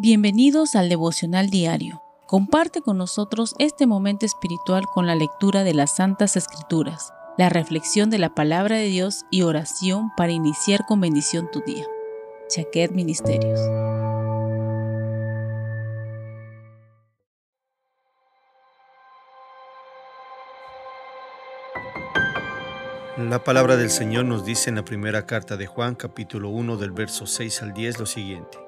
Bienvenidos al devocional diario. Comparte con nosotros este momento espiritual con la lectura de las Santas Escrituras, la reflexión de la palabra de Dios y oración para iniciar con bendición tu día. Chaquet Ministerios. La palabra del Señor nos dice en la primera carta de Juan capítulo 1 del verso 6 al 10 lo siguiente.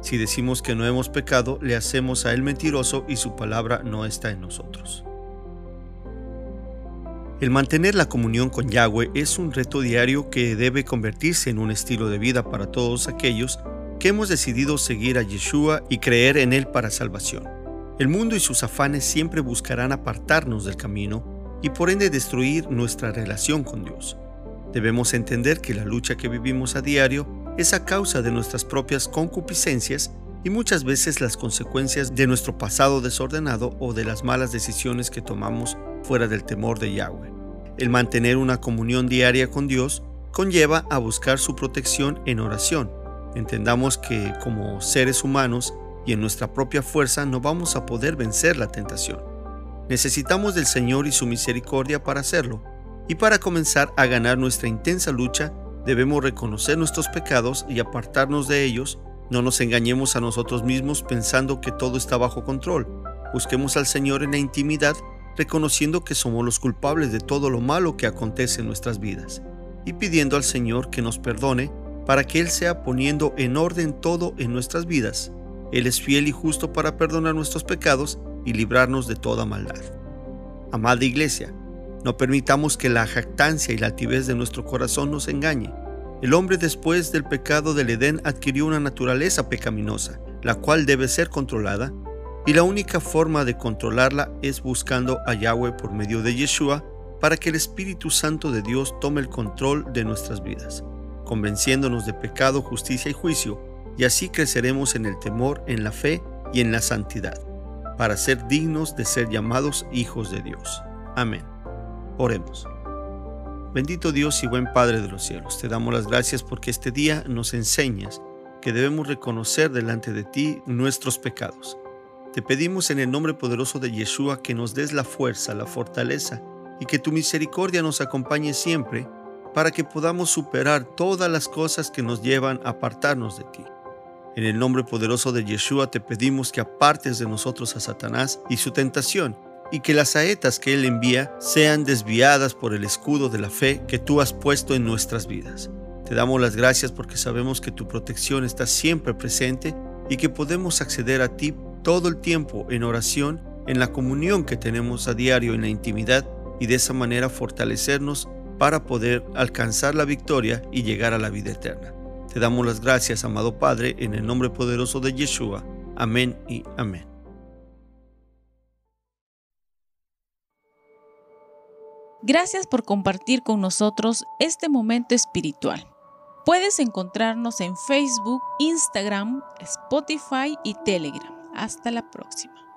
Si decimos que no hemos pecado, le hacemos a Él mentiroso y su palabra no está en nosotros. El mantener la comunión con Yahweh es un reto diario que debe convertirse en un estilo de vida para todos aquellos que hemos decidido seguir a Yeshua y creer en Él para salvación. El mundo y sus afanes siempre buscarán apartarnos del camino y por ende destruir nuestra relación con Dios. Debemos entender que la lucha que vivimos a diario es a causa de nuestras propias concupiscencias y muchas veces las consecuencias de nuestro pasado desordenado o de las malas decisiones que tomamos fuera del temor de Yahweh. El mantener una comunión diaria con Dios conlleva a buscar su protección en oración. Entendamos que como seres humanos y en nuestra propia fuerza no vamos a poder vencer la tentación. Necesitamos del Señor y su misericordia para hacerlo, y para comenzar a ganar nuestra intensa lucha Debemos reconocer nuestros pecados y apartarnos de ellos. No nos engañemos a nosotros mismos pensando que todo está bajo control. Busquemos al Señor en la intimidad, reconociendo que somos los culpables de todo lo malo que acontece en nuestras vidas, y pidiendo al Señor que nos perdone para que Él sea poniendo en orden todo en nuestras vidas. Él es fiel y justo para perdonar nuestros pecados y librarnos de toda maldad. Amada Iglesia, no permitamos que la jactancia y la altivez de nuestro corazón nos engañe. El hombre después del pecado del Edén adquirió una naturaleza pecaminosa, la cual debe ser controlada, y la única forma de controlarla es buscando a Yahweh por medio de Yeshua para que el Espíritu Santo de Dios tome el control de nuestras vidas, convenciéndonos de pecado, justicia y juicio, y así creceremos en el temor, en la fe y en la santidad, para ser dignos de ser llamados hijos de Dios. Amén. Oremos. Bendito Dios y buen Padre de los cielos, te damos las gracias porque este día nos enseñas que debemos reconocer delante de ti nuestros pecados. Te pedimos en el nombre poderoso de Yeshua que nos des la fuerza, la fortaleza y que tu misericordia nos acompañe siempre para que podamos superar todas las cosas que nos llevan a apartarnos de ti. En el nombre poderoso de Yeshua te pedimos que apartes de nosotros a Satanás y su tentación y que las saetas que Él envía sean desviadas por el escudo de la fe que tú has puesto en nuestras vidas. Te damos las gracias porque sabemos que tu protección está siempre presente y que podemos acceder a ti todo el tiempo en oración, en la comunión que tenemos a diario en la intimidad y de esa manera fortalecernos para poder alcanzar la victoria y llegar a la vida eterna. Te damos las gracias, amado Padre, en el nombre poderoso de Yeshua. Amén y amén. Gracias por compartir con nosotros este momento espiritual. Puedes encontrarnos en Facebook, Instagram, Spotify y Telegram. Hasta la próxima.